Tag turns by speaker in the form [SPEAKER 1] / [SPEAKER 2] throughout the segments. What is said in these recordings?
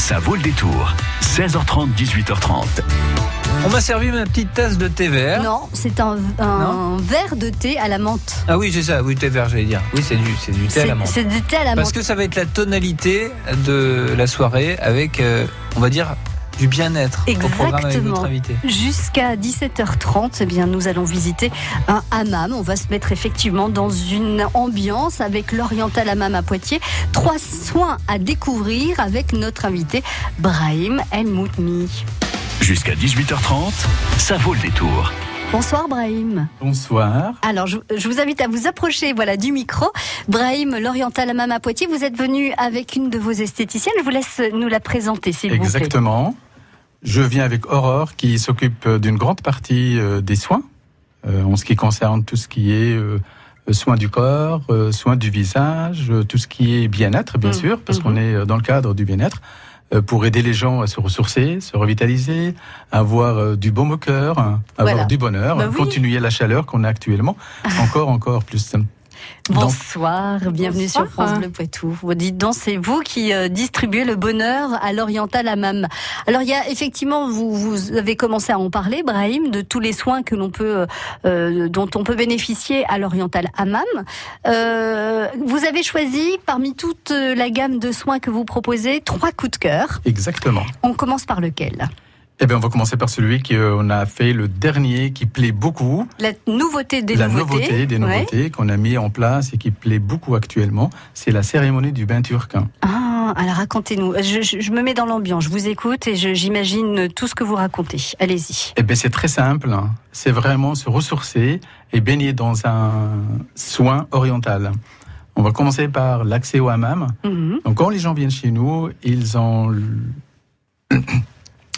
[SPEAKER 1] Ça vaut le détour. 16h30, 18h30.
[SPEAKER 2] On m'a servi ma petite tasse de thé vert.
[SPEAKER 3] Non, c'est un, un
[SPEAKER 2] Non
[SPEAKER 3] verre de thé à la menthe.
[SPEAKER 2] Ah oui, c'est ça, oui, thé vert, j'allais dire. Oui, c'est du, c'est du thé à la menthe.
[SPEAKER 3] c'est du thé à la
[SPEAKER 2] Parce
[SPEAKER 3] menthe.
[SPEAKER 2] que ça va être la tonalité de la soirée avec, euh, on va dire, du bien-être au programme avec
[SPEAKER 3] Exactement.
[SPEAKER 2] notre invité.
[SPEAKER 3] Jusqu'à 17h30, eh bien, nous allons visiter un hammam. On va se mettre effectivement dans une ambiance avec l'Oriental Hammam à Poitiers. Trois soins à découvrir avec notre invité Brahim El Moutmi.
[SPEAKER 1] Jusqu'à 18h30, ça vaut le détour.
[SPEAKER 3] Bonsoir Brahim.
[SPEAKER 4] Bonsoir.
[SPEAKER 3] Alors, je, je vous invite à vous approcher voilà, du micro. Brahim, l'Oriental Hammam à Poitiers, vous êtes venu avec une de vos esthéticiennes. Je vous laisse nous la présenter, s'il vous plaît.
[SPEAKER 4] Exactement. Je viens avec Aurore qui s'occupe d'une grande partie euh, des soins, euh, en ce qui concerne tout ce qui est euh, soins du corps, euh, soins du visage, euh, tout ce qui est bien-être, bien
[SPEAKER 3] Mhm.
[SPEAKER 4] sûr, parce qu'on est euh, dans le cadre du bien-être, euh, pour aider les gens à se ressourcer, se revitaliser, avoir euh, du baume au cœur, hein, avoir
[SPEAKER 3] Voilà.
[SPEAKER 4] du bonheur,
[SPEAKER 3] Bah oui.
[SPEAKER 4] continuer la chaleur qu'on a actuellement, encore, encore plus.
[SPEAKER 3] Bonsoir, bienvenue
[SPEAKER 5] Bonsoir.
[SPEAKER 3] sur France Bleu Poitou. Vous dites donc, c'est vous qui euh, distribuez le bonheur à l'Oriental Hammam. Alors, il y a effectivement, vous, vous avez commencé à en parler, Brahim, de tous les soins que l'on peut, euh, dont on peut bénéficier à l'Oriental Hammam. Euh, vous avez choisi, parmi toute la gamme de soins que vous proposez, trois coups de cœur.
[SPEAKER 4] exactement.
[SPEAKER 3] On commence par lequel?
[SPEAKER 4] Eh bien, on va commencer par celui qu'on a fait le dernier, qui plaît beaucoup.
[SPEAKER 3] La nouveauté des
[SPEAKER 4] la
[SPEAKER 3] nouveautés.
[SPEAKER 4] nouveauté des
[SPEAKER 3] Ouais.
[SPEAKER 4] nouveautés qu'on a mis en place et qui plaît beaucoup actuellement, c'est la cérémonie du bain turc.
[SPEAKER 3] Ah, alors racontez-nous. Je, je- je me mets dans l'ambiance, je vous écoute et j'imagine tout ce que vous racontez. Allez-y.
[SPEAKER 4] Eh bien, c'est très simple. hein. C'est vraiment se ressourcer et baigner dans un soin oriental. On va commencer par l'accès au hammam.
[SPEAKER 3] Mhm.
[SPEAKER 4] Donc, quand les gens viennent chez nous, ils ont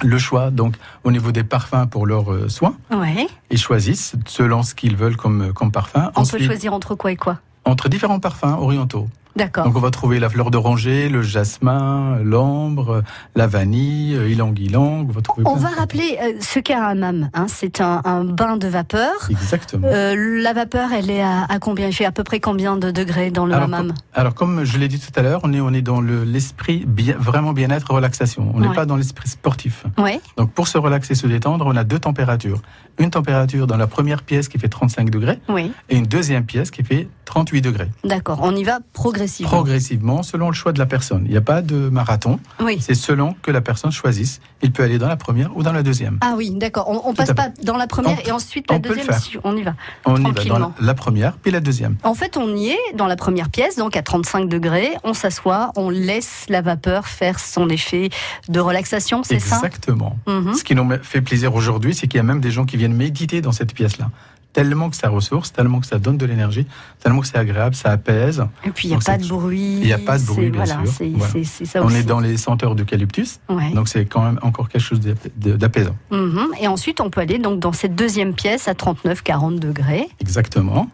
[SPEAKER 4] le- choix donc au niveau des parfums pour leurs euh, soins.
[SPEAKER 3] Ouais.
[SPEAKER 4] Ils choisissent selon ce qu'ils veulent comme, comme parfum.
[SPEAKER 3] On
[SPEAKER 4] Ensuite,
[SPEAKER 3] peut choisir entre quoi et quoi?
[SPEAKER 4] Entre différents parfums orientaux.
[SPEAKER 3] D'accord.
[SPEAKER 4] Donc on va trouver la fleur d'oranger, le jasmin, l'ambre, la vanille, euh, ylang-ylang. On va, trouver
[SPEAKER 3] On
[SPEAKER 4] plein
[SPEAKER 3] va
[SPEAKER 4] de-
[SPEAKER 3] rappeler euh, ce qu'est un hammam. Hein. C'est un, un bain de vapeur.
[SPEAKER 4] Exactement.
[SPEAKER 3] Euh, la vapeur, elle est à, à combien? Il fait à peu près combien de degrés dans le
[SPEAKER 4] alors,
[SPEAKER 3] hammam?
[SPEAKER 4] alors, comme je l'ai dit tout à l'heure, on est, on est dans le- l'esprit bien, vraiment bien-être, relaxation. On n'est
[SPEAKER 3] Ouais.
[SPEAKER 4] pas dans l'esprit sportif.
[SPEAKER 3] Ouais.
[SPEAKER 4] Donc pour se relaxer, se détendre, on a deux températures. Une température dans la première pièce qui fait 35 degrés
[SPEAKER 3] Oui.
[SPEAKER 4] et une deuxième pièce qui fait 38 degrés.
[SPEAKER 3] D'accord. On y va progressivement.
[SPEAKER 4] Progressivement, selon le choix de la personne. Il n'y a pas de marathon,
[SPEAKER 3] oui.
[SPEAKER 4] c'est selon que la personne choisisse. Il peut aller dans la première ou dans la deuxième.
[SPEAKER 3] Ah oui, d'accord. On, on passe pas dans la première
[SPEAKER 4] On-
[SPEAKER 3] et ensuite la
[SPEAKER 4] on peut le
[SPEAKER 3] deuxième. si on y va.
[SPEAKER 4] On y va dans
[SPEAKER 3] Tranquillement.
[SPEAKER 4] la, la première, puis la deuxième.
[SPEAKER 3] En fait, on y est dans la première pièce, donc à 35 degrés. On s'assoit, on laisse la vapeur faire son effet de relaxation, c'est ça?
[SPEAKER 4] Exactement.
[SPEAKER 3] Mhm.
[SPEAKER 4] Ce qui nous fait plaisir aujourd'hui, c'est qu'il y a même des gens qui viennent méditer dans cette pièce-là. Tellement que ça ressource, tellement que ça donne de l'énergie, tellement que c'est agréable, ça apaise.
[SPEAKER 3] Et puis il n'y a pas de bruit.
[SPEAKER 4] Il y a pas de bruit, bien
[SPEAKER 3] voilà,
[SPEAKER 4] sûr.
[SPEAKER 3] C'est
[SPEAKER 4] Voilà.
[SPEAKER 3] c'est- c'est ça
[SPEAKER 4] On
[SPEAKER 3] aussi.
[SPEAKER 4] est dans les senteurs d'eucalyptus,
[SPEAKER 3] Ouais.
[SPEAKER 4] donc c'est quand même encore quelque chose d'apaisant.
[SPEAKER 3] Mhm. Et ensuite, on peut aller donc dans cette deuxième pièce à 39-40 degrés.
[SPEAKER 4] Exactement.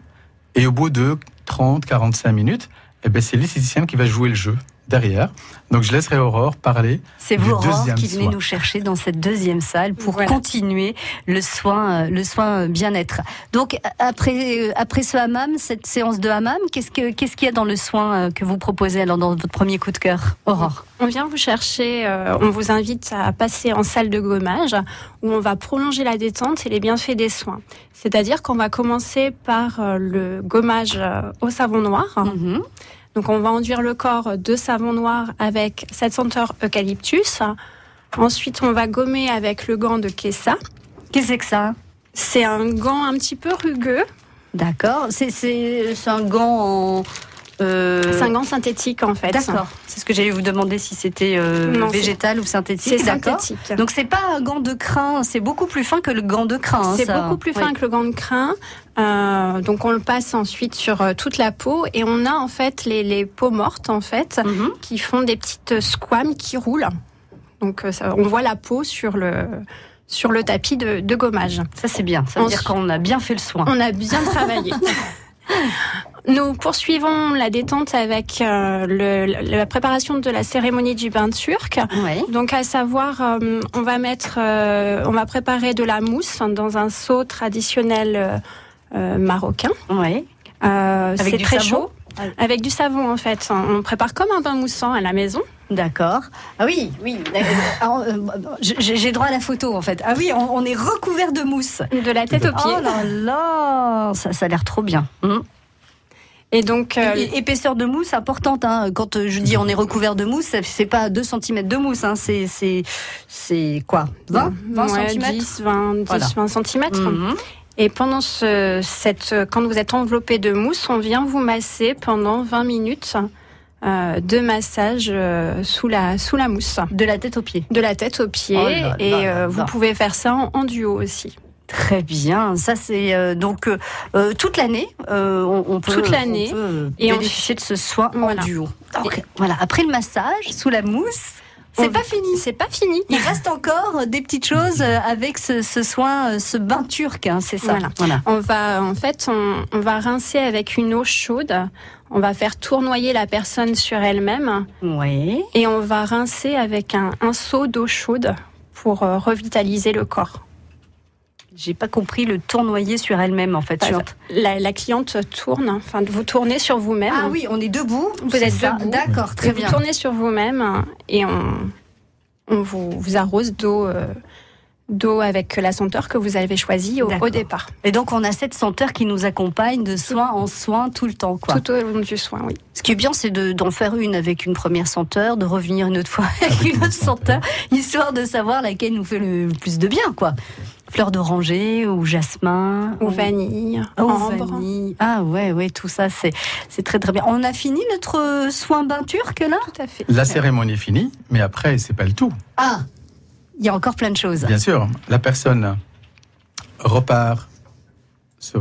[SPEAKER 4] Et au bout de 30, 45 minutes, eh ben, c'est l'esthéticienne qui va jouer le jeu derrière. Donc je laisserai Aurore parler.
[SPEAKER 3] C'est
[SPEAKER 4] Du
[SPEAKER 3] vous, Aurore, qui venez
[SPEAKER 4] soin.
[SPEAKER 3] nous chercher dans cette deuxième salle pour
[SPEAKER 5] Voilà.
[SPEAKER 3] continuer le soin, euh, le soin euh, bien-être. Donc, après, euh, après ce hammam, cette séance de hammam, qu'est-ce que- qu'est-ce qu'il y a dans le soin que vous proposez alors dans votre premier coup de cœur, Aurore?
[SPEAKER 5] On vient vous chercher, euh, on vous invite à passer en salle de gommage où on va prolonger la détente et les bienfaits des soins. C'est-à-dire qu'on va commencer par euh, le gommage euh, au savon noir.
[SPEAKER 3] Mhm.
[SPEAKER 5] Donc on va enduire le corps de savon noir avec cette senteur eucalyptus. Ensuite, on va gommer avec le gant de Kessa.
[SPEAKER 3] Qu'est-ce que c'est que ça?
[SPEAKER 5] C'est un gant un petit peu rugueux.
[SPEAKER 3] D'accord. C'est un gant en. Euh,
[SPEAKER 5] C'est un gant synthétique en fait.
[SPEAKER 3] D'accord. C'est ce que j'allais vous demander si c'était euh, végétal ou synthétique.
[SPEAKER 5] C'est synthétique.
[SPEAKER 3] Donc c'est pas un gant de crin, c'est beaucoup plus fin que le gant de crin. hein,
[SPEAKER 5] C'est
[SPEAKER 3] ça.
[SPEAKER 5] beaucoup plus
[SPEAKER 3] Oui.
[SPEAKER 5] fin que le gant de crin. Euh, donc on le passe ensuite sur euh, toute la peau et on a en fait les, les peaux mortes en fait
[SPEAKER 3] Mhm.
[SPEAKER 5] qui font des petites squames qui roulent. Donc ça- on voit la peau sur le sur le tapis de, de gommage.
[SPEAKER 3] Ça c'est bien. Ça veut
[SPEAKER 5] Ensuite-
[SPEAKER 3] dire qu'on a bien fait le soin.
[SPEAKER 5] On a bien travaillé. Nous poursuivons la détente avec euh, le- la préparation de la cérémonie du bain turc.
[SPEAKER 3] Ouais.
[SPEAKER 5] Donc à savoir, euh, on va mettre, euh, on va préparer de la mousse dans un seau traditionnel marocain.
[SPEAKER 3] Ouais.
[SPEAKER 5] C'est
[SPEAKER 3] du
[SPEAKER 5] très
[SPEAKER 3] savon
[SPEAKER 5] chaud. Avec du savon en fait. On prépare comme un bain moussant à la maison.
[SPEAKER 3] D'accord. Ah oui, oui. J'ai droit à la photo en fait. Ah oui, on, est recouvert de mousse.
[SPEAKER 5] De la tête aux pieds.
[SPEAKER 3] Oh là là, ça, ça a l'air trop bien. Hum. Et donc, euh, épaisseur de mousse importante. Hein. Quand je dis on est recouvert de mousse, c'est pas 2 cm de mousse. Hein. C'est, c'est, quoi? 20, 20 cm
[SPEAKER 5] 10, 20, 10, 20 cm. Et pendant ce, cette, quand vous êtes enveloppé de mousse, on vient vous masser pendant 20 minutes. Euh, de massage euh, sous la sous la mousse.
[SPEAKER 3] De la tête aux pieds.
[SPEAKER 5] De la tête aux pieds. Oh et euh, vous pouvez faire ça en duo aussi.
[SPEAKER 3] Très bien, ça c'est euh, donc euh, euh, toute l'année. on, peut
[SPEAKER 5] toute l'année
[SPEAKER 3] et bénéficier de ce soin en duo. voilà, après le massage sous la mousse. C'est pas fini.
[SPEAKER 5] C'est pas fini.
[SPEAKER 3] Il reste encore des petites choses avec ce, soin, ce bain turc, hein, c'est ça.
[SPEAKER 5] Voilà. On va, en fait, on, va rincer avec une eau chaude. On va faire tournoyer la personne sur elle-même.
[SPEAKER 3] Oui.
[SPEAKER 5] Et on va rincer avec un, un seau d'eau chaude pour revitaliser le corps.
[SPEAKER 3] J'ai pas compris le tournoyer sur elle-même en fait.
[SPEAKER 5] Bah, la, cliente tourne, enfin vous tournez sur vous-même.
[SPEAKER 3] Ah oui, on est debout.
[SPEAKER 5] Vous êtes debout.
[SPEAKER 3] D'accord, très bien.
[SPEAKER 5] Vous tournez sur vous-même et on, on vous, vous arrose d'eau. Euh, d'eau avec la senteur que vous avez choisie au, départ.
[SPEAKER 3] Et donc on a cette senteur qui nous accompagne de soin en soin tout le temps. Quoi.
[SPEAKER 5] Tout au long du soin, oui.
[SPEAKER 3] Ce qui est bien, c'est d'en faire une avec une première senteur, de revenir une autre fois avec une autre senteur, histoire de savoir laquelle nous fait le plus de bien. quoi fleur d'oranger ou jasmin
[SPEAKER 5] ou, vanille,
[SPEAKER 3] vanille. Ah ouais, ouais, tout ça, c'est c'est très très bien. On a fini notre soin bain turc là?
[SPEAKER 5] Tout à fait.
[SPEAKER 4] La cérémonie est finie, mais après c'est pas le tout.
[SPEAKER 3] Ah, il y a encore plein de choses.
[SPEAKER 4] Bien sûr, la personne repart se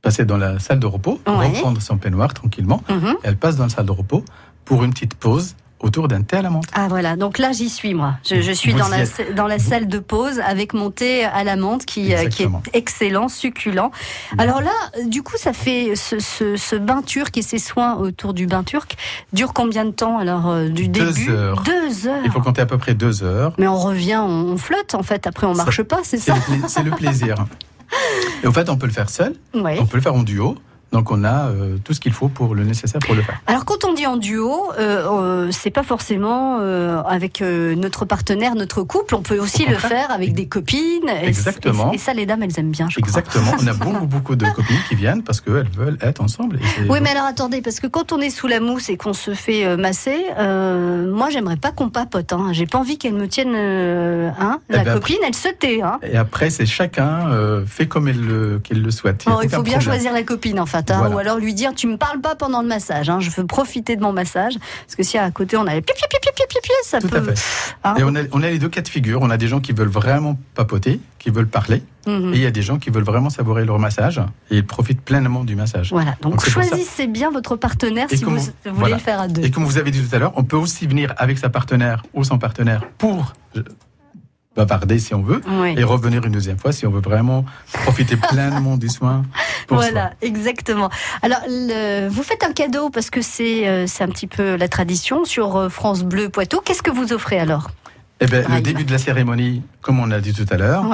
[SPEAKER 4] passer dans la salle de repos, reprendre son peignoir tranquillement. Mhm. Elle passe dans la salle de repos pour une petite pause autour d'un thé à la menthe.
[SPEAKER 3] Ah voilà, donc là j'y suis moi. Je, suis dans la, dans la salle de pause avec mon thé à la menthe qui, euh, qui est excellent, succulent. Alors là, du coup, ça fait ce, ce, bain turc et ces soins autour du bain turc durent combien de temps alors euh, du
[SPEAKER 4] deux
[SPEAKER 3] début?
[SPEAKER 4] heures.
[SPEAKER 3] Deux heures.
[SPEAKER 4] Il faut compter à peu près deux heures.
[SPEAKER 3] Mais on revient, on, flotte en fait. Après, on marche pas, c'est ça?
[SPEAKER 4] C'est le, plaisir. Et en fait, on peut le faire seul. On peut le faire en duo. Donc on a euh, tout ce qu'il faut pour le nécessaire pour le faire.
[SPEAKER 3] Alors quand on dit en duo, euh, euh c'est pas forcément euh, avec notre partenaire, notre couple. On peut aussi le faire avec des copines.
[SPEAKER 4] Exactement.
[SPEAKER 3] Et, ça, les dames, elles aiment bien. Je
[SPEAKER 4] Exactement. on a beaucoup beaucoup de copines qui viennent parce qu'elles veulent être ensemble.
[SPEAKER 3] oui, mais alors attendez, parce que quand on est sous la mousse et qu'on se fait masser, moi j'aimerais pas qu'on papote. Hein. J'ai pas envie qu'elle me tienne. Hein. Eh la ben, copine, elle se tait. Hein.
[SPEAKER 4] Et après, c'est chacun fait comme elle le, le souhaite.
[SPEAKER 3] il faut bien choisir la copine en ou alors lui dire tu me parles pas pendant le massage, hein, je veux profiter de mon massage, parce que si à côté on a les ça
[SPEAKER 4] Tout À fait. Hein. et on a, on a les deux cas de figure. On a des gens qui veulent vraiment papoter, qui veulent parler, mhm. et il y a des gens qui veulent vraiment savourer leur massage et ils profitent pleinement du massage.
[SPEAKER 3] Voilà. Donc, choisissez bien votre partenaire si vous, voulez le faire à deux.
[SPEAKER 4] Et comme vous avez dit tout à l'heure, on peut aussi venir avec sa partenaire ou son partenaire pour bavarder si on veut et revenir une deuxième fois si on veut vraiment profiter pleinement du soin.
[SPEAKER 3] Voilà, exactement. Alors, vous faites un cadeau parce que c'est euh, un petit peu la tradition sur euh, France Bleu Poitou. Qu'est-ce que vous offrez alors?
[SPEAKER 4] Eh bien, le début de la cérémonie, comme on l'a dit tout à l'heure,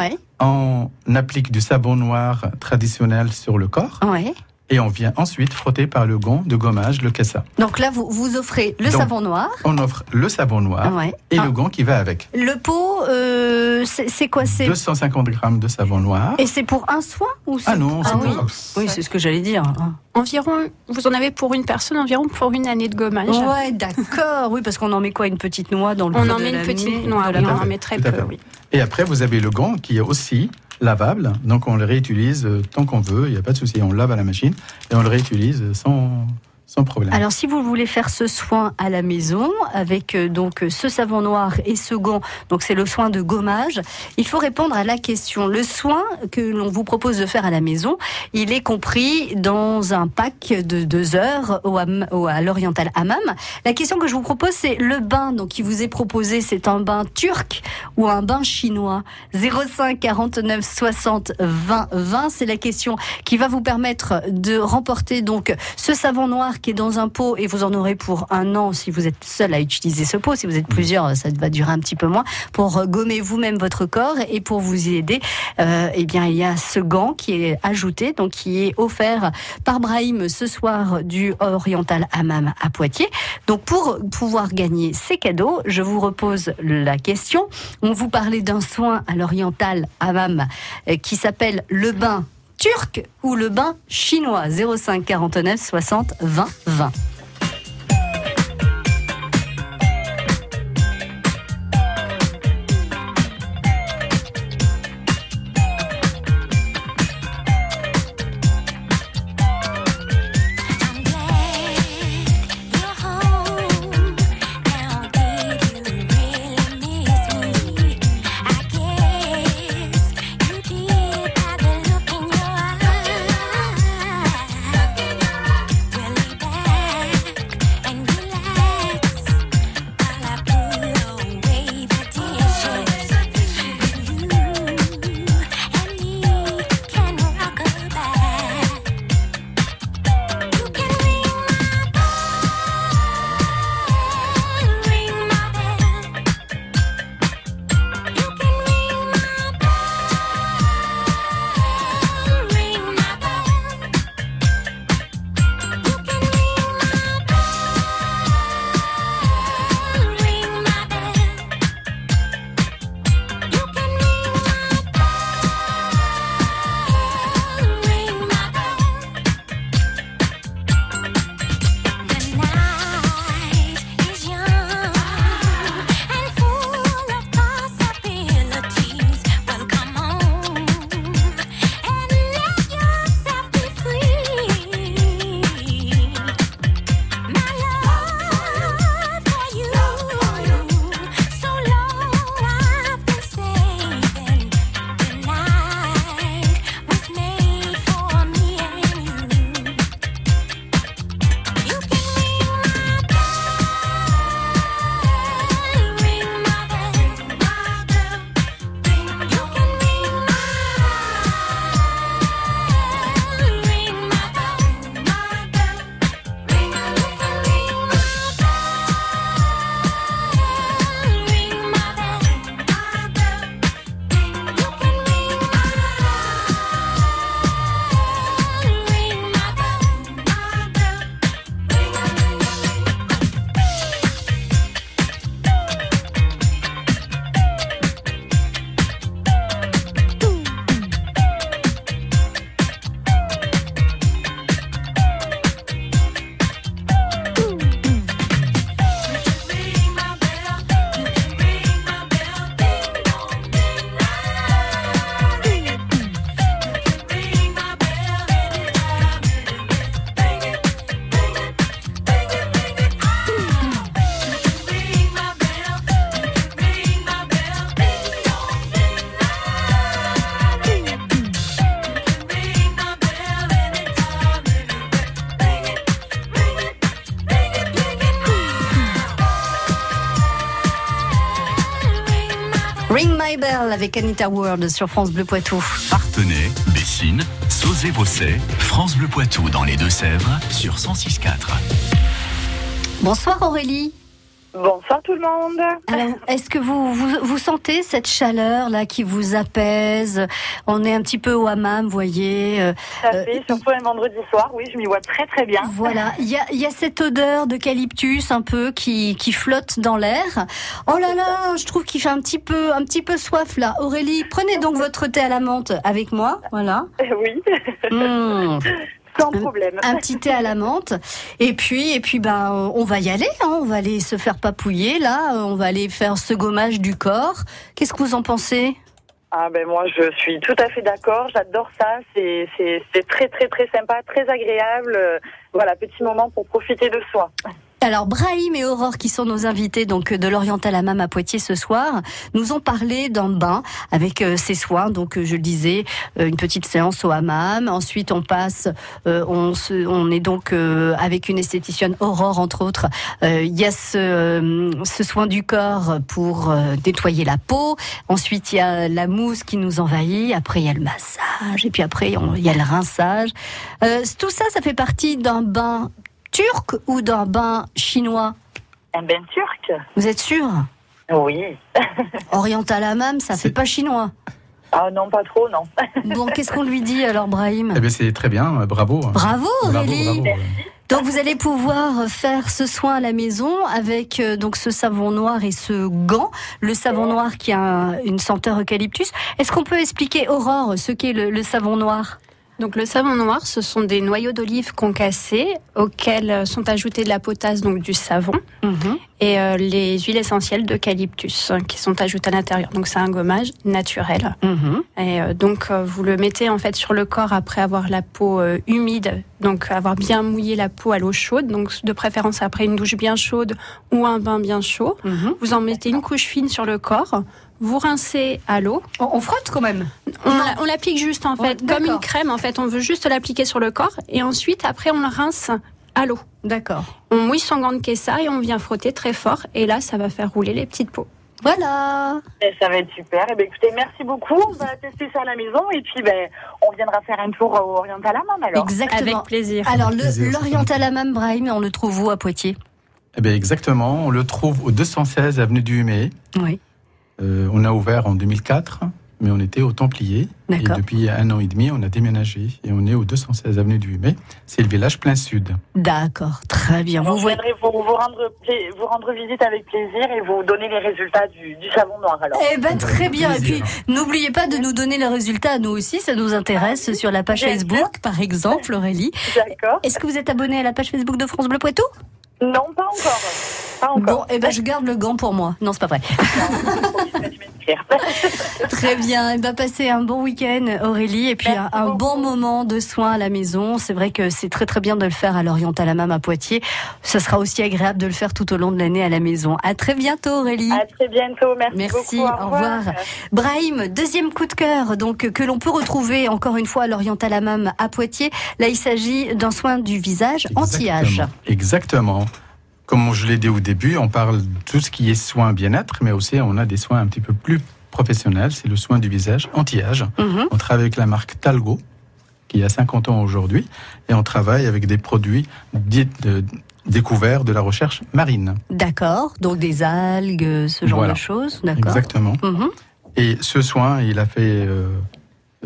[SPEAKER 4] on applique du savon noir traditionnel sur le corps.
[SPEAKER 3] Ouais
[SPEAKER 4] et on vient ensuite frotter par le gond de gommage le cassa.
[SPEAKER 3] Donc là, vous, vous offrez le savon noir.
[SPEAKER 4] On offre le savon noir et le ah. gond qui va avec.
[SPEAKER 3] Le pot, euh, c'est quoi c'est
[SPEAKER 4] 250 grammes de savon noir.
[SPEAKER 3] Et c'est pour un soin ou
[SPEAKER 4] Ah non,
[SPEAKER 3] ah oui, oui c'est ce que j'allais dire.
[SPEAKER 5] Environ, vous en avez pour une personne, environ pour une année de gommage.
[SPEAKER 3] Ouais, d'accord. oui, parce qu'on en met quoi Une petite noix dans le
[SPEAKER 5] On en met une petite noix, on en met très peu, oui.
[SPEAKER 4] Et après, vous avez le gant qui est aussi lavable, donc on le réutilise euh, tant qu'on veut, il n'y a pas de souci, on lave à la machine et on le réutilise sans, sans problème.
[SPEAKER 3] Alors, si vous voulez faire ce soin à la maison avec euh, donc ce savon noir et ce gant, donc c'est le soin de gommage, il faut répondre à la question. Le soin que l'on vous propose de faire à la maison, il est compris dans un pack de deux heures au, à l'Oriental Hammam. La question que je vous propose, c'est le bain donc qui vous est proposé, c'est un bain turc ou un bain chinois? 05 49 60 20 20, c'est la question qui va vous permettre de remporter donc ce savon noir est dans un pot et vous en aurez pour un an si vous êtes seul à utiliser ce pot. Si vous êtes plusieurs, ça va durer un petit peu moins pour gommer vous-même votre corps et pour vous y aider. Euh, eh bien, il y a ce gant qui est ajouté, donc qui est offert par Brahim ce soir du Oriental Hammam à Poitiers. Donc, pour pouvoir gagner ces cadeaux, je vous repose la question. On vous parlait d'un soin à l'Oriental Hammam euh, qui s'appelle le bain turc ou le bain chinois 05 49 60 20 20. Avec Anita Ward sur France Bleu Poitou.
[SPEAKER 1] Partenay, Bessines, Sauzé-Bosset, France Bleu Poitou dans les Deux-Sèvres sur 106.4.
[SPEAKER 3] Bonsoir Aurélie.
[SPEAKER 6] Bonsoir tout le monde.
[SPEAKER 3] Alors, est-ce que vous, vous, sentez cette chaleur là qui vous apaise? On est un petit peu au hammam, vous voyez.
[SPEAKER 6] Euh, Ça fait, euh, surtout un vendredi soir, oui, je m'y vois très très bien.
[SPEAKER 3] Voilà, il y a, y a, cette odeur d'eucalyptus un peu qui, qui flotte dans l'air. Oh là là, je trouve qu'il fait un petit peu un petit peu soif là. Aurélie, prenez donc votre thé à la menthe avec moi, voilà.
[SPEAKER 6] Oui.
[SPEAKER 3] Mmh.
[SPEAKER 6] Sans problème.
[SPEAKER 3] Un, petit thé à la menthe. Et puis, et puis, ben, on va y aller. Hein. on va aller se faire papouiller là. On va aller faire ce gommage du corps. Qu'est-ce que vous en pensez?
[SPEAKER 6] Ah ben moi je suis tout à fait d'accord, j'adore ça, c'est très très très sympa, très agréable. Voilà, petit moment pour profiter de soi.
[SPEAKER 3] Alors Brahim et Aurore qui sont nos invités donc de l'Oriental Hammam à Poitiers ce soir nous ont parlé d'un bain avec euh, ces soins. Donc euh, je le disais euh, une petite séance au hammam. Ensuite on passe on, se, on est donc avec une esthéticienne Aurore entre autres. Il y a ce, ce soin du corps pour nettoyer la peau. Ensuite il y a la mousse qui nous envahit. Après il y a le massage. Et puis après il y a le rinçage. Tout ça ça fait partie d'un bain turc ou d'un bain chinois
[SPEAKER 6] Un bain turc
[SPEAKER 3] Vous êtes sûr
[SPEAKER 6] Oui.
[SPEAKER 3] Oriental hammam, ça fait
[SPEAKER 4] C'est-
[SPEAKER 3] pas chinois.
[SPEAKER 6] Ah non, pas trop, non.
[SPEAKER 3] Bon, qu'est-ce qu'on lui dit alors, Brahim
[SPEAKER 4] Eh bien, c'est très bien, euh, bravo.
[SPEAKER 3] Bravo Aurélie
[SPEAKER 4] bravo.
[SPEAKER 3] Donc vous allez pouvoir faire ce soin à la maison avec euh, donc ce savon noir et ce gant, le savon noir qui a un- une senteur eucalyptus. Est-ce qu'on peut expliquer Aurore ce qu'est le, le savon noir?
[SPEAKER 5] Donc le savon noir, ce sont des noyaux d'olive concassés auxquels euh, sont ajoutés de la potasse, donc du savon, et euh, les huiles essentielles d'eucalyptus euh, qui sont ajoutées à l'intérieur. Donc c'est un gommage naturel.
[SPEAKER 3] Mhm.
[SPEAKER 5] Et euh, donc euh, vous le mettez en fait sur le corps après avoir la peau humide, donc avoir bien mouillé la peau à l'eau chaude, donc de préférence après une douche bien chaude ou un bain bien chaud.
[SPEAKER 3] Mhm.
[SPEAKER 5] Vous en mettez une couche fine sur le corps. Vous rincez à l'eau.
[SPEAKER 3] On, on frotte quand même.
[SPEAKER 5] On, la- on l'applique juste en
[SPEAKER 3] Ouais,
[SPEAKER 5] fait, comme une crème. En fait, on veut juste l'appliquer sur le corps et ensuite après on le rince à l'eau.
[SPEAKER 3] D'accord.
[SPEAKER 5] On mouille son gant de kessa et on vient frotter très fort et là ça va faire rouler les petites peaux.
[SPEAKER 3] Voilà.
[SPEAKER 6] Eh, Ça va être super. Eh ben, écoutez, merci beaucoup. On va tester ça à la maison et puis ben, on viendra faire un tour au Oriental Hammam alors.
[SPEAKER 3] Exactement.
[SPEAKER 5] Avec plaisir.
[SPEAKER 3] Alors l'Oriental Hammam Brahim, on le trouve où à Poitiers?
[SPEAKER 4] Eh bien, exactement. On le trouve au 216 avenue du Humet.
[SPEAKER 3] Oui.
[SPEAKER 4] Euh, on a ouvert en 2004, mais on était au Templier. Et
[SPEAKER 3] D'accord.
[SPEAKER 4] depuis un an et demi, on a déménagé et on est au 216 avenue du Humet. C'est le village plein sud.
[SPEAKER 3] D'accord. Très bien.
[SPEAKER 6] On
[SPEAKER 3] Vous voyez.
[SPEAKER 6] vous, vous, rendre, vous rendre visite avec plaisir et vous donner les résultats du, du savon noir alors.
[SPEAKER 3] Eh ben très bien. Et puis n'oubliez pas de nous donner les résultats à nous aussi, ça nous intéresse sur la page Facebook, par exemple, Aurélie.
[SPEAKER 6] D'accord.
[SPEAKER 3] Est-ce que vous êtes abonné à la page Facebook de France Bleu Poitou?
[SPEAKER 6] Non, pas encore. Pas
[SPEAKER 3] Bon, eh ben je garde le gant pour moi. Non, c'est pas vrai. Très bien. Eh ben passez un bon week-end, Aurélie, et puis un, bon moment de soins à la maison. C'est vrai que c'est très très bien de le faire à l'Oriental Hammam à Poitiers. Ça sera aussi agréable de le faire tout au long de l'année à la maison. À très bientôt, Aurélie.
[SPEAKER 6] À très bientôt. Merci,
[SPEAKER 3] Merci,
[SPEAKER 6] beaucoup.
[SPEAKER 3] au revoir. Brahim, deuxième coup de cœur, donc que l'on peut retrouver encore une fois à l'Oriental Hammam à Poitiers. Là, il s'agit d'un soin du visage anti-âge.
[SPEAKER 4] Exactement. Comme je l'ai dit au début, on parle de tout ce qui est soins bien-être, mais aussi on a des soins un petit peu plus professionnels. C'est le soin du visage anti-âge.
[SPEAKER 3] Mhm.
[SPEAKER 4] On travaille avec la marque Talgo, qui a 50 ans aujourd'hui, et on travaille avec des produits de- découverts de la recherche marine.
[SPEAKER 3] D'accord, donc des algues, ce genre
[SPEAKER 4] Voilà.
[SPEAKER 3] de choses. D'accord.
[SPEAKER 4] Exactement.
[SPEAKER 3] Mhm.
[SPEAKER 4] Et ce soin, il a fait euh,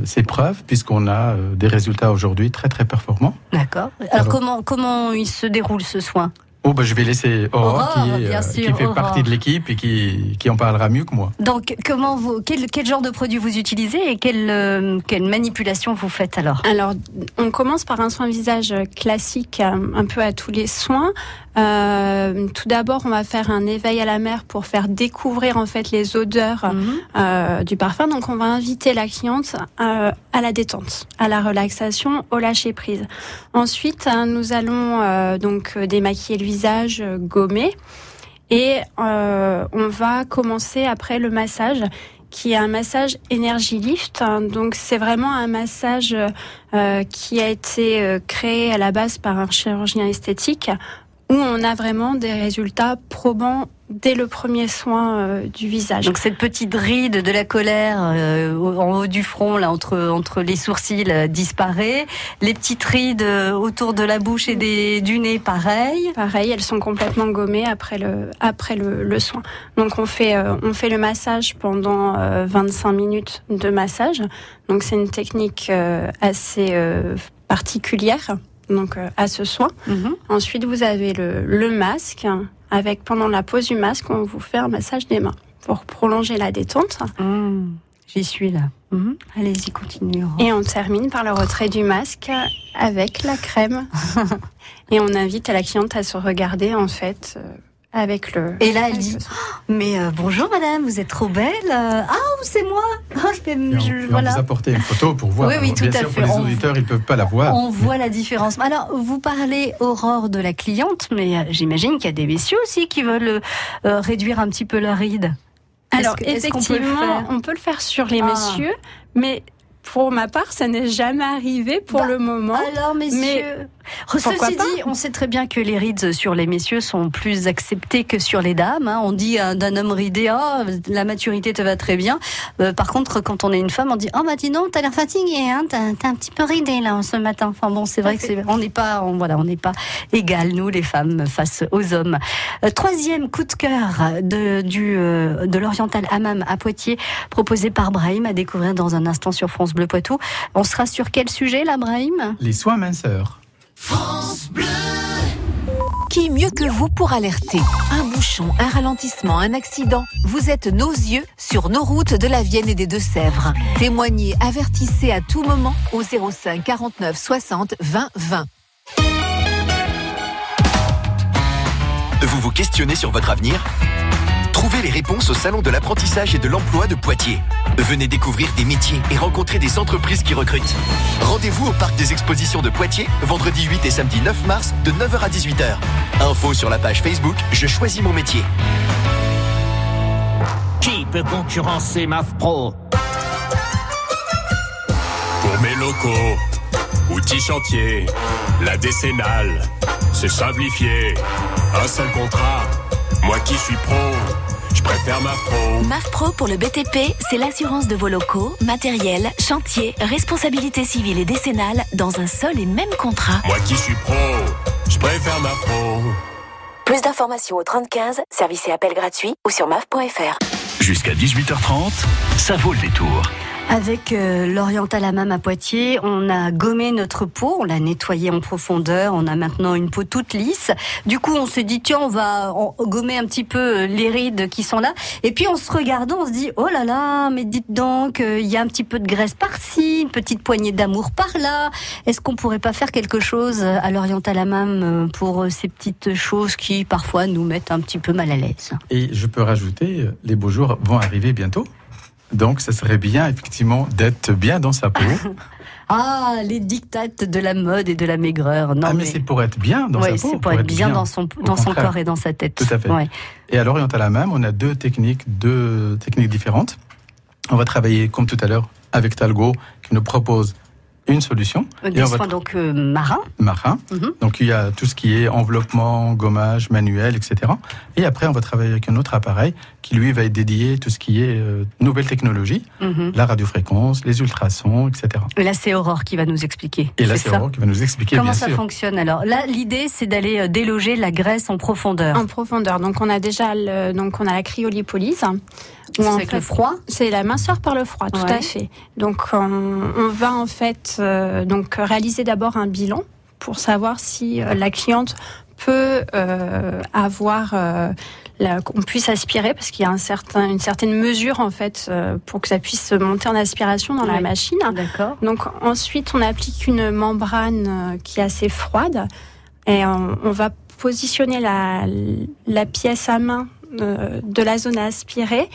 [SPEAKER 4] ses preuves, puisqu'on a euh, des résultats aujourd'hui très très performants.
[SPEAKER 3] D'accord. Alors,
[SPEAKER 4] Alors-
[SPEAKER 3] comment comment il se déroule ce soin?
[SPEAKER 4] Oh, bah, je vais laisser Aurore,
[SPEAKER 3] Aurore,
[SPEAKER 4] qui, est, euh,
[SPEAKER 3] sûr,
[SPEAKER 4] qui fait
[SPEAKER 3] Aurore.
[SPEAKER 4] partie de l'équipe et qui, qui en parlera mieux que moi.
[SPEAKER 3] Donc, comment vous quel, quel genre de produit vous utilisez et quelle euh, quelle manipulation vous faites alors?
[SPEAKER 5] Alors, on commence par un soin visage classique, euh, un peu à tous les soins. Euh, tout d'abord, on va faire un éveil à la mer pour faire découvrir en fait les odeurs
[SPEAKER 3] Mhm.
[SPEAKER 5] euh, du parfum. Donc, on va inviter la cliente euh, à la détente, à la relaxation, au lâcher prise. Ensuite, euh, nous allons euh, donc démaquiller le visage, gommer, et euh, on va commencer après le massage qui est un massage énergie lift. Donc c'est vraiment un massage euh, qui a été créé à la base par un chirurgien esthétique où on a vraiment des résultats probants dès le premier soin euh, du visage.
[SPEAKER 3] Donc cette petite ride de la colère euh, en haut du front, là entre entre les sourcils, euh, disparaît. Les petites rides autour de la bouche et des, du nez, pareil.
[SPEAKER 5] Pareil, elles sont complètement gommées après le après le, le soin. Donc on fait on fait le massage pendant euh, 25 minutes de massage. Donc c'est une technique assez particulière donc euh, à ce soin.
[SPEAKER 3] Mhm.
[SPEAKER 5] Ensuite vous avez le, le masque avec pendant la pose du masque on vous fait un massage des mains pour prolonger la détente
[SPEAKER 3] Mmh. J'y suis là. Mhm. Allez-y, continuez. Aurore.
[SPEAKER 5] et on termine par le retrait du masque avec la crème et on invite la cliente à se regarder en fait euh, avec le
[SPEAKER 3] Et là, elle dit
[SPEAKER 5] le.
[SPEAKER 3] Mais euh, bonjour madame, vous êtes trop belle. Euh, Ah, c'est moi? Je vais
[SPEAKER 4] Et on,
[SPEAKER 3] je-
[SPEAKER 4] et on
[SPEAKER 3] voilà.
[SPEAKER 4] vous apporter une photo pour voir.
[SPEAKER 3] Oui, oui,
[SPEAKER 4] Alors,
[SPEAKER 3] tout
[SPEAKER 4] bien
[SPEAKER 3] à
[SPEAKER 4] sûr,
[SPEAKER 3] fait.
[SPEAKER 4] pour les
[SPEAKER 3] On-
[SPEAKER 4] auditeurs, ils ne peuvent pas la voir.
[SPEAKER 3] On voit la différence. Alors, vous parlez, Aurore, de la cliente, mais euh, j'imagine qu'il y a des messieurs aussi qui veulent euh, réduire un petit peu la ride.
[SPEAKER 5] Alors
[SPEAKER 3] que- est-ce qu'on peut le
[SPEAKER 5] effectivement,
[SPEAKER 3] faire?
[SPEAKER 5] on peut le faire sur les
[SPEAKER 3] Ah.
[SPEAKER 5] messieurs, mais pour ma part, ça n'est jamais arrivé pour
[SPEAKER 3] Bah,
[SPEAKER 5] le moment.
[SPEAKER 3] Alors, messieurs, Ceci dit, on sait très bien que les rides sur les messieurs sont plus acceptés que sur les dames. Hein. On dit d'un homme ridé, oh, la maturité te va très bien. Euh, par contre, quand on est une femme, on dit, oh bah dis non, t'as l'air fatigué, hein, t'as un petit peu ridé là ce matin. Enfin bon, c'est vrai que c'est, on n'est pas, voilà, on n'est pas égal nous les femmes face aux hommes. Euh, troisième coup de cœur de du euh, de l'oriental Hammam à Poitiers, proposé par Brahim à découvrir dans un instant sur France Bleu Poitou. On sera sur quel sujet là, Brahim?
[SPEAKER 4] Les soins minceurs.
[SPEAKER 7] France Bleu qui mieux que vous pour alerter Un bouchon, un ralentissement, un accident. Vous êtes nos yeux sur nos routes de la Vienne et des Deux-Sèvres. Témoignez, avertissez à tout moment au 05 49 60 20 20.
[SPEAKER 8] Vous vous questionnez sur votre avenir Trouvez les réponses au Salon de l'apprentissage et de l'emploi de Poitiers. Venez découvrir des métiers et rencontrer des entreprises qui recrutent. Rendez-vous au Parc des Expositions de Poitiers, vendredi 8 et samedi 9 mars, de 9h à 18h. Info sur la page Facebook Je choisis mon métier.
[SPEAKER 9] Qui peut concurrencer MAF Pro
[SPEAKER 10] Pour mes locaux, outils chantiers, la décennale, c'est simplifié. Un seul contrat, moi qui suis pro je préfère MAF Pro.
[SPEAKER 7] MAF Pro pour le BTP, c'est l'assurance de vos locaux, matériel, chantier, responsabilité civile et décennale dans un seul et même contrat.
[SPEAKER 10] Moi qui suis pro, je préfère MAF Pro.
[SPEAKER 7] Plus d'informations au 3015, service et appel gratuit ou sur maf.fr.
[SPEAKER 1] Jusqu'à 18h30, ça vaut le détour.
[SPEAKER 3] Avec euh, l'Oriental Hammam à Poitiers, on a gommé notre peau, on l'a nettoyée en profondeur, on a maintenant une peau toute lisse. Du coup, on s'est dit, tiens, on va gommer un petit peu euh, les rides qui sont là. Et puis, en se regardant, on se dit, oh là là, mais dites donc, euh, il y a un petit peu de graisse par-ci, une petite poignée d'amour par-là. Est-ce qu'on pourrait pas faire quelque chose à l'Oriental Hammam pour ces petites choses qui, parfois, nous mettent un petit peu mal à l'aise?
[SPEAKER 4] Et je peux rajouter, les beaux jours vont arriver bientôt. Donc, ça serait bien, effectivement, d'être bien dans sa peau.
[SPEAKER 3] ah, les dictates de la mode et de la maigreur.
[SPEAKER 4] Non, ah, mais, c'est pour être bien dans sa peau.
[SPEAKER 3] c'est pour, être, bien, dans son, dans son corps et dans sa tête.
[SPEAKER 4] Tout à fait. Et à l'Oriental à même, on a deux techniques, deux techniques différentes. On va travailler, comme tout à l'heure, avec Talgo, qui nous propose une solution.
[SPEAKER 3] Des soins donc euh, marins.
[SPEAKER 4] Marins. Mhm. Donc il y a tout ce qui est enveloppement, gommage, manuel, etc. Et après, on va travailler avec un autre appareil qui lui va être dédié tout ce qui est euh, nouvelle technologie, mhm. la radiofréquence, les ultrasons, etc.
[SPEAKER 3] Et là, c'est Aurore qui va nous expliquer.
[SPEAKER 4] Et là, c'est Aurore qui va nous expliquer.
[SPEAKER 3] Comment ça fonctionne alors? Là, l'idée, c'est d'aller euh, déloger la graisse en profondeur.
[SPEAKER 5] En profondeur. Donc on a déjà le, donc on a la cryolipolyse.
[SPEAKER 3] C'est avec le froid
[SPEAKER 5] C'est la minceur par le froid, tout à fait. Donc on, va en fait euh, donc réaliser d'abord un bilan pour savoir si euh, la cliente peut euh, avoir qu'on puisse aspirer parce qu'il y a un certain, une certaine mesure en fait pour que ça puisse monter en aspiration dans la machine.
[SPEAKER 3] D'accord.
[SPEAKER 5] Donc ensuite on applique une membrane qui est assez froide et on, va positionner la, la pièce à main de la zone à aspirer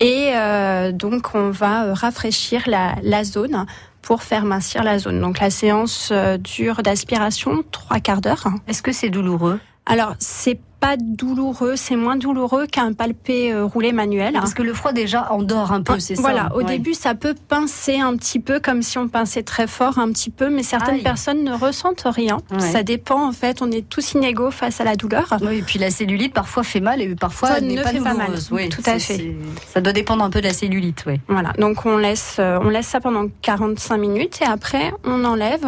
[SPEAKER 5] et euh, donc, on va euh, rafraîchir la, la, zone pour faire mincir la zone. Donc, la séance euh, dure d'aspiration trois quarts d'heure.
[SPEAKER 3] Est-ce que c'est douloureux?
[SPEAKER 5] Alors, c'est pas douloureux, c'est moins douloureux qu'un palpé euh, roulé manuel.
[SPEAKER 3] Parce que le froid déjà endort un peu, c'est ça?
[SPEAKER 5] Voilà, au début ça peut pincer un petit peu comme si on pinçait très fort un petit peu, mais certaines personnes ne ressentent rien. Ça dépend en fait, on est tous inégaux face à la douleur.
[SPEAKER 3] Oui, et puis la cellulite parfois fait mal et parfois
[SPEAKER 5] elle
[SPEAKER 3] n'est pas
[SPEAKER 5] fait
[SPEAKER 3] Pas
[SPEAKER 5] mal. Oui, tout à fait.
[SPEAKER 3] Ça doit dépendre un peu de la cellulite, oui.
[SPEAKER 5] Voilà, donc on laisse, euh, on laisse ça pendant 45 minutes et après on enlève.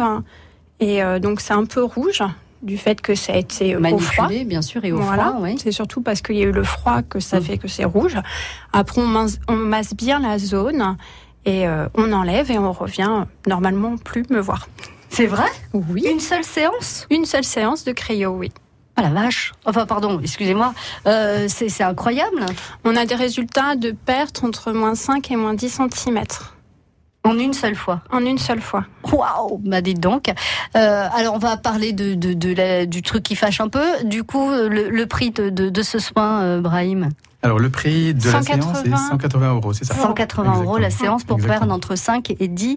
[SPEAKER 5] Et euh, donc c'est un peu rouge du fait que ça a été
[SPEAKER 3] manipulé, au froid. bien sûr, et au froid. Oui.
[SPEAKER 5] C'est surtout parce qu'il y a eu le froid que ça mm. fait que c'est rouge. Après, on masse, bien la zone et euh, on enlève et on revient normalement plus me voir.
[SPEAKER 3] C'est vrai?
[SPEAKER 5] Oui.
[SPEAKER 3] Une seule séance?
[SPEAKER 5] Une seule séance de cryo, oui.
[SPEAKER 3] Ah la vache Enfin, pardon, excusez-moi. Euh, c'est incroyable.
[SPEAKER 5] On a des résultats de perte entre moins 5 et moins 10 cm.
[SPEAKER 3] En une seule fois.
[SPEAKER 5] En une seule fois.
[SPEAKER 3] Waouh Bah dites donc. Euh, alors on va parler de, de, du truc qui fâche un peu. Du coup, le, prix de, ce soin, euh, Brahim
[SPEAKER 4] alors le prix de la séance est 180 euros, c'est ça
[SPEAKER 3] 180 euros la séance pour perdre entre 5 et 10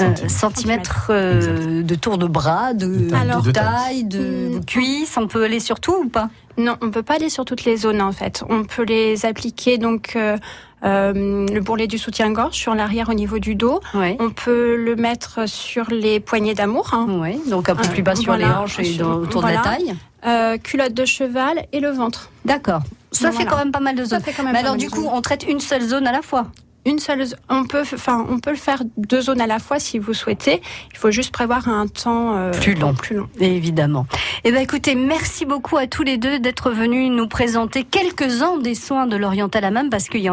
[SPEAKER 3] euh, centimètres de tour de bras, de, taille, de hmm. cuisse. On peut aller sur tout ou pas?
[SPEAKER 5] Non, on peut pas aller sur toutes les zones en fait. On peut les appliquer donc euh, le bourrelet du soutien-gorge sur l'arrière au niveau du dos.
[SPEAKER 3] Ouais.
[SPEAKER 5] On peut le mettre sur les poignées d'amour. hein.
[SPEAKER 3] Ouais, donc un peu plus bas sur
[SPEAKER 5] Voilà,
[SPEAKER 3] les hanches et dans- autour de la taille.
[SPEAKER 5] Euh, culotte de cheval et le ventre.
[SPEAKER 3] D'accord. Ça fait
[SPEAKER 5] Voilà.
[SPEAKER 3] quand même pas mal de
[SPEAKER 5] Ça
[SPEAKER 3] zones.
[SPEAKER 5] fait quand même
[SPEAKER 3] Mais alors du coup, on traite une seule zone à la fois.
[SPEAKER 5] Une seule, on peut, enfin, on peut le faire deux zones à la fois si vous souhaitez. Il faut juste prévoir un temps euh,
[SPEAKER 3] Plus long.
[SPEAKER 5] Plus long.
[SPEAKER 3] Évidemment. Eh ben écoutez, merci beaucoup à tous les deux d'être venus nous présenter quelques-uns des soins de l'oriental à même parce qu'il y en a